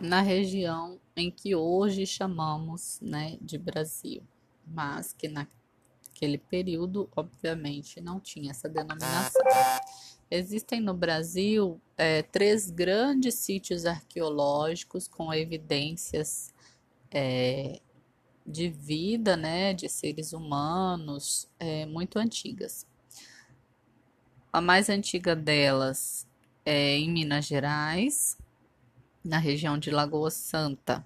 na região em que hoje chamamos né, de Brasil, mas que naquele período, obviamente, não tinha essa denominação. Existem no Brasil é, três grandes sítios arqueológicos com evidências é, de vida, né, de seres humanos é, muito antigas. A mais antiga delas é em Minas Gerais, na região de Lagoa Santa,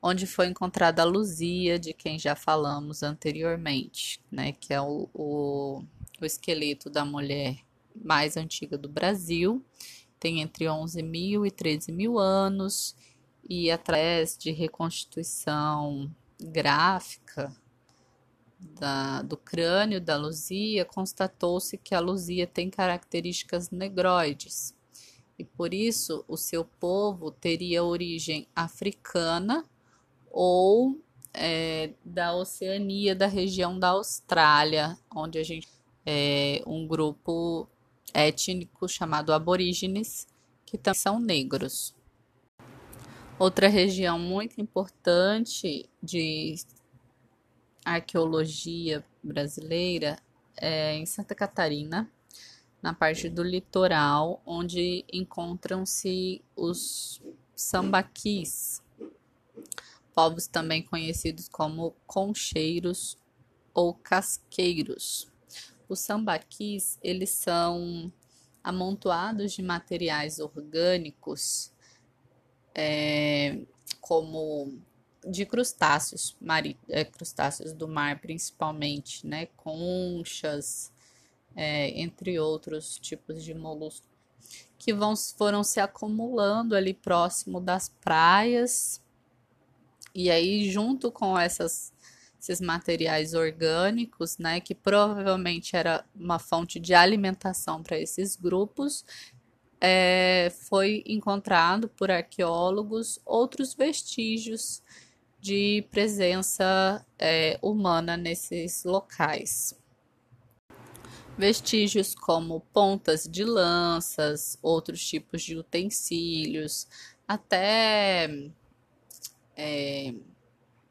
onde foi encontrada a Luzia, de quem já falamos anteriormente, né, que é o, o, o esqueleto da mulher mais antiga do Brasil, tem entre 11 mil e 13 mil anos, e através de reconstituição gráfica da, do crânio da Luzia, constatou-se que a Luzia tem características negroides, e por isso o seu povo teria origem africana ou é, da Oceania, da região da Austrália, onde a gente é um grupo étnico chamado aborígenes, que também são negros. Outra região muito importante de arqueologia brasileira é em Santa Catarina, na parte do litoral, onde encontram-se os sambaquis, povos também conhecidos como concheiros ou casqueiros. Os sambaquis, eles são amontoados de materiais orgânicos, é, como de crustáceos, mari, é, crustáceos do mar principalmente, né, conchas, é, entre outros tipos de moluscos, que vão, foram se acumulando ali próximo das praias, e aí junto com essas esses materiais orgânicos, né, que provavelmente era uma fonte de alimentação para esses grupos, é, foi encontrado por arqueólogos outros vestígios de presença é, humana nesses locais. Vestígios como pontas de lanças, outros tipos de utensílios, até é,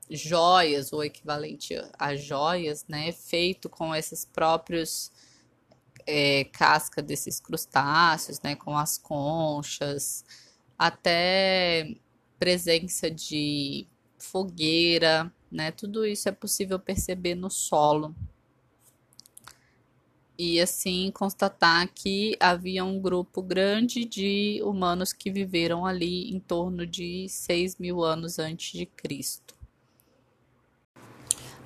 joias, ou equivalente a joias, né, feito com esses próprios é, casca desses crustáceos, né, com as conchas, até presença de fogueira, né, tudo isso é possível perceber no solo. E assim constatar que havia um grupo grande de humanos que viveram ali em torno de 6 mil anos antes de Cristo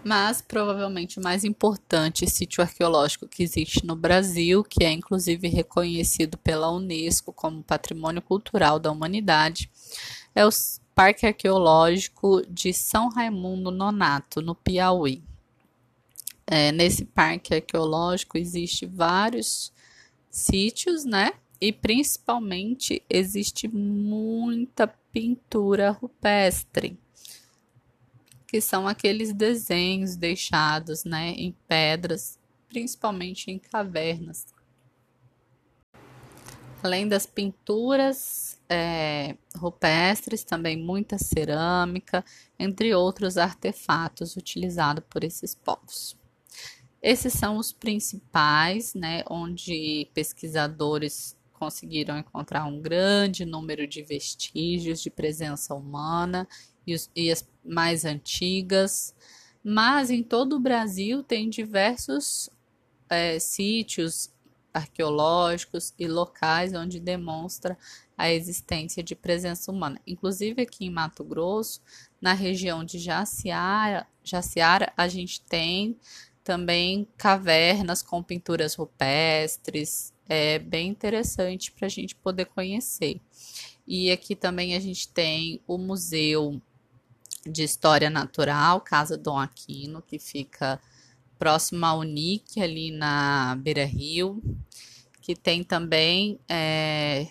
mas provavelmente o mais importante sítio arqueológico que existe no Brasil, que é inclusive reconhecido pela Unesco como Patrimônio Cultural da Humanidade, é o Parque Arqueológico de São Raimundo Nonato, no Piauí. É, nesse parque arqueológico existe vários sítios, né? E principalmente existe muita pintura rupestre que são aqueles desenhos deixados né, em pedras, principalmente em cavernas. Além das pinturas é, rupestres, também muita cerâmica, entre outros artefatos utilizados por esses povos. Esses são os principais, né, onde pesquisadores conseguiram encontrar um grande número de vestígios de presença humana e, os, e as mais antigas, mas em todo o Brasil tem diversos é, sítios arqueológicos e locais onde demonstra a existência de presença humana. Inclusive aqui em Mato Grosso, na região de Jaciara, Jaciara a gente tem também cavernas com pinturas rupestres, é bem interessante para a gente poder conhecer. E aqui também a gente tem o Museu de História Natural, Casa Dom Aquino, que fica próximo à Unic, ali na Beira Rio, que tem também é,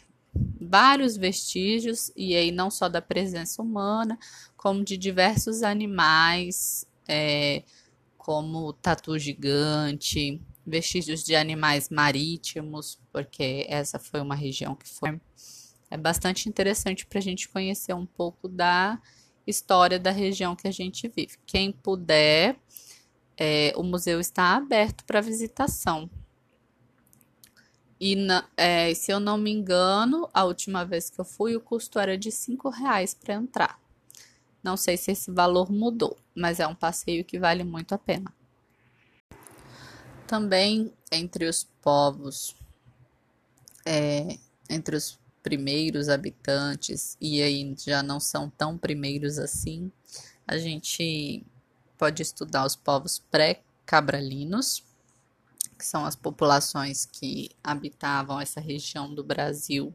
vários vestígios, e aí não só da presença humana, como de diversos animais, é, como tatu gigante, vestígios de animais marítimos, porque essa foi uma região que foi É bastante interessante para a gente conhecer um pouco da história da região que a gente vive. Quem puder, é, o museu está aberto para visitação. E na, é, se eu não me engano, a última vez que eu fui, o custo era de cinco reais para entrar. Não sei se esse valor mudou, mas é um passeio que vale muito a pena. Também entre os povos, é, entre os primeiros habitantes, e aí já não são tão primeiros assim, a gente pode estudar os povos pré-cabralinos, que são as populações que habitavam essa região do Brasil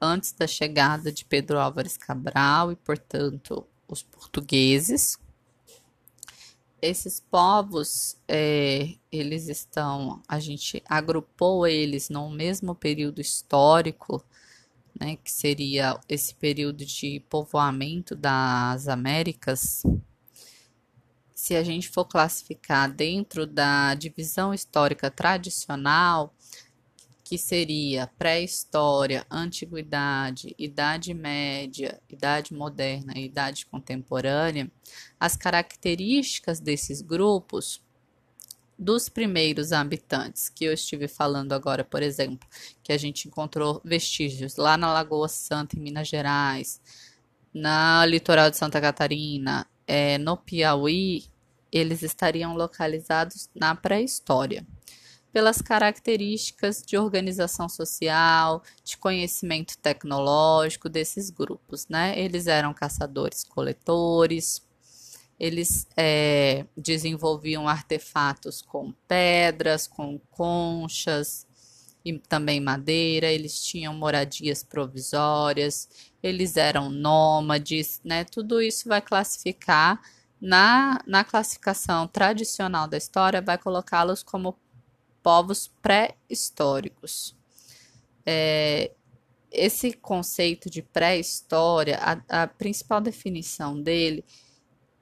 antes da chegada de Pedro Álvares Cabral e, portanto, os portugueses. Esses povos, é, eles estão, a gente agrupou eles no mesmo período histórico, né, que seria esse período de povoamento das Américas, se a gente for classificar dentro da divisão histórica tradicional, que seria pré-história, antiguidade, idade média, idade moderna e idade contemporânea, as características desses grupos dos primeiros habitantes que eu estive falando agora, por exemplo, que a gente encontrou vestígios lá na Lagoa Santa, em Minas Gerais, na litoral de Santa Catarina, é, no Piauí, eles estariam localizados na pré-história, pelas características de organização social, de conhecimento tecnológico desses grupos, né? Eles eram caçadores-coletores, eles é, desenvolviam artefatos com pedras, com conchas e também madeira. Eles tinham moradias provisórias, eles eram nômades, né? Tudo isso vai classificar na, na classificação tradicional da história, vai colocá-los como povos pré-históricos. É, esse conceito de pré-história, a, a principal definição dele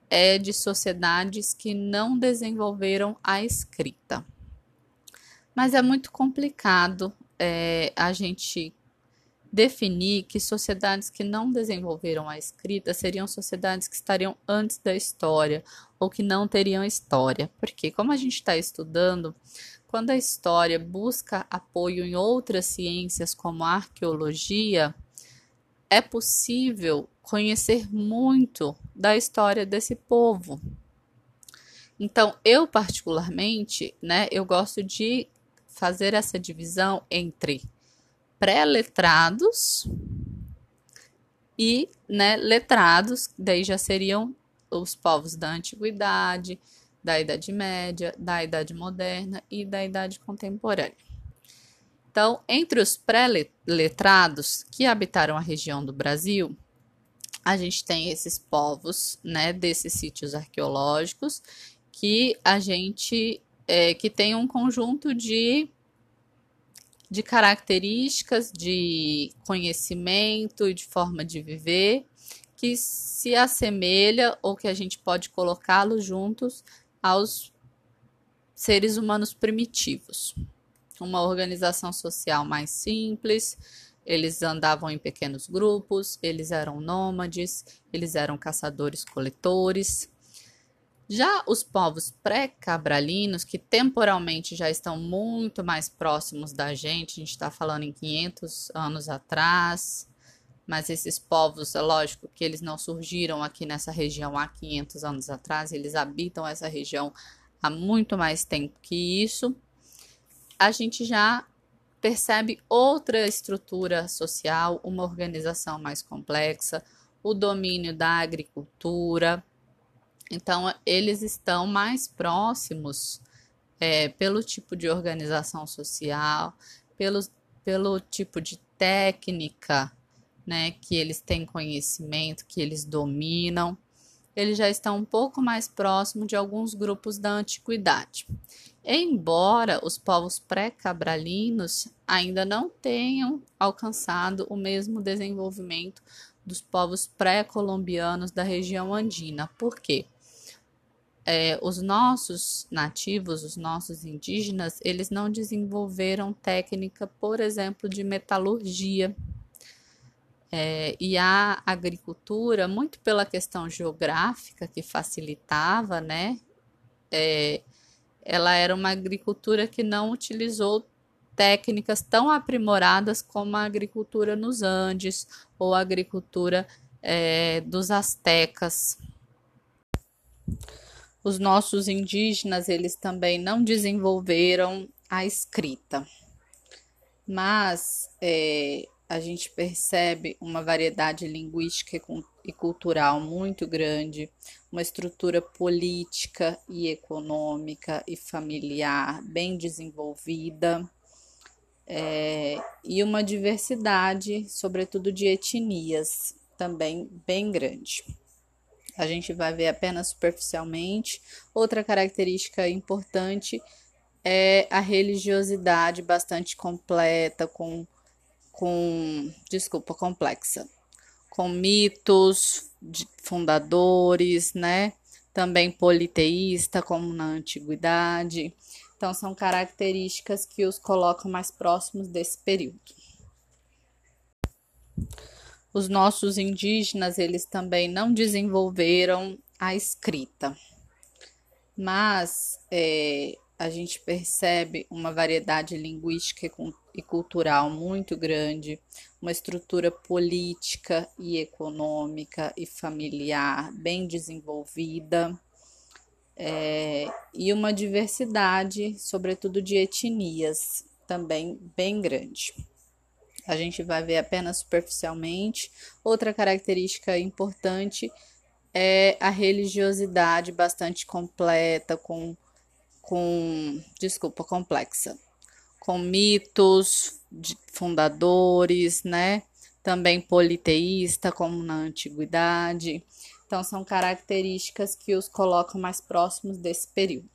é de sociedades que não desenvolveram a escrita. Mas é muito complicado é, a gente definir que sociedades que não desenvolveram a escrita seriam sociedades que estariam antes da história ou que não teriam história. Porque, como a gente está estudando, quando a história busca apoio em outras ciências, como a arqueologia, é possível conhecer muito da história desse povo. Então, eu particularmente, né, eu gosto de fazer essa divisão entre pré-letrados e né, letrados, daí já seriam os povos da antiguidade, da Idade Média, da Idade Moderna e da Idade Contemporânea. Então, entre os pré-letrados que habitaram a região do Brasil, a gente tem esses povos, né, desses sítios arqueológicos, que a gente é, que tem um conjunto de de características, de conhecimento e de forma de viver que se assemelha ou que a gente pode colocá-los juntos aos seres humanos primitivos. Uma organização social mais simples, eles andavam em pequenos grupos, eles eram nômades, eles eram caçadores-coletores, já os povos pré-cabralinos, que temporalmente já estão muito mais próximos da gente, a gente está falando em 500 anos atrás, mas esses povos, é lógico que eles não surgiram aqui nessa região há 500 anos atrás, eles habitam essa região há muito mais tempo que isso. A gente já percebe outra estrutura social, uma organização mais complexa, o domínio da agricultura, então, eles estão mais próximos é, pelo tipo de organização social, pelo, pelo tipo de técnica né, que eles têm conhecimento, que eles dominam. Eles já estão um pouco mais próximos de alguns grupos da antiguidade. Embora os povos pré-cabralinos ainda não tenham alcançado o mesmo desenvolvimento dos povos pré-colombianos da região andina. Por quê? É, os nossos nativos, os nossos indígenas, eles não desenvolveram técnica, por exemplo, de metalurgia. É, e a agricultura, muito pela questão geográfica que facilitava, né? É, ela era uma agricultura que não utilizou técnicas tão aprimoradas como a agricultura nos Andes ou a agricultura é, dos astecas. Os nossos indígenas, eles também não desenvolveram a escrita, mas é, a gente percebe uma variedade linguística e cultural muito grande, uma estrutura política e econômica e familiar bem desenvolvida é, e uma diversidade, sobretudo de etnias, também bem grande. A gente vai ver apenas superficialmente. Outra característica importante é a religiosidade bastante completa, com, com desculpa, complexa, com mitos fundadores, né? Também politeísta, como na antiguidade. Então, são características que os colocam mais próximos desse período. Os nossos indígenas, eles também não desenvolveram a escrita, mas é, a gente percebe uma variedade linguística e cultural muito grande, uma estrutura política e econômica e familiar bem desenvolvida é, e uma diversidade, sobretudo de etnias, também bem grande. A gente vai ver apenas superficialmente. Outra característica importante é a religiosidade bastante completa, com, com desculpa, complexa, com mitos fundadores, né? Também politeísta, como na antiguidade. Então, são características que os colocam mais próximos desse período.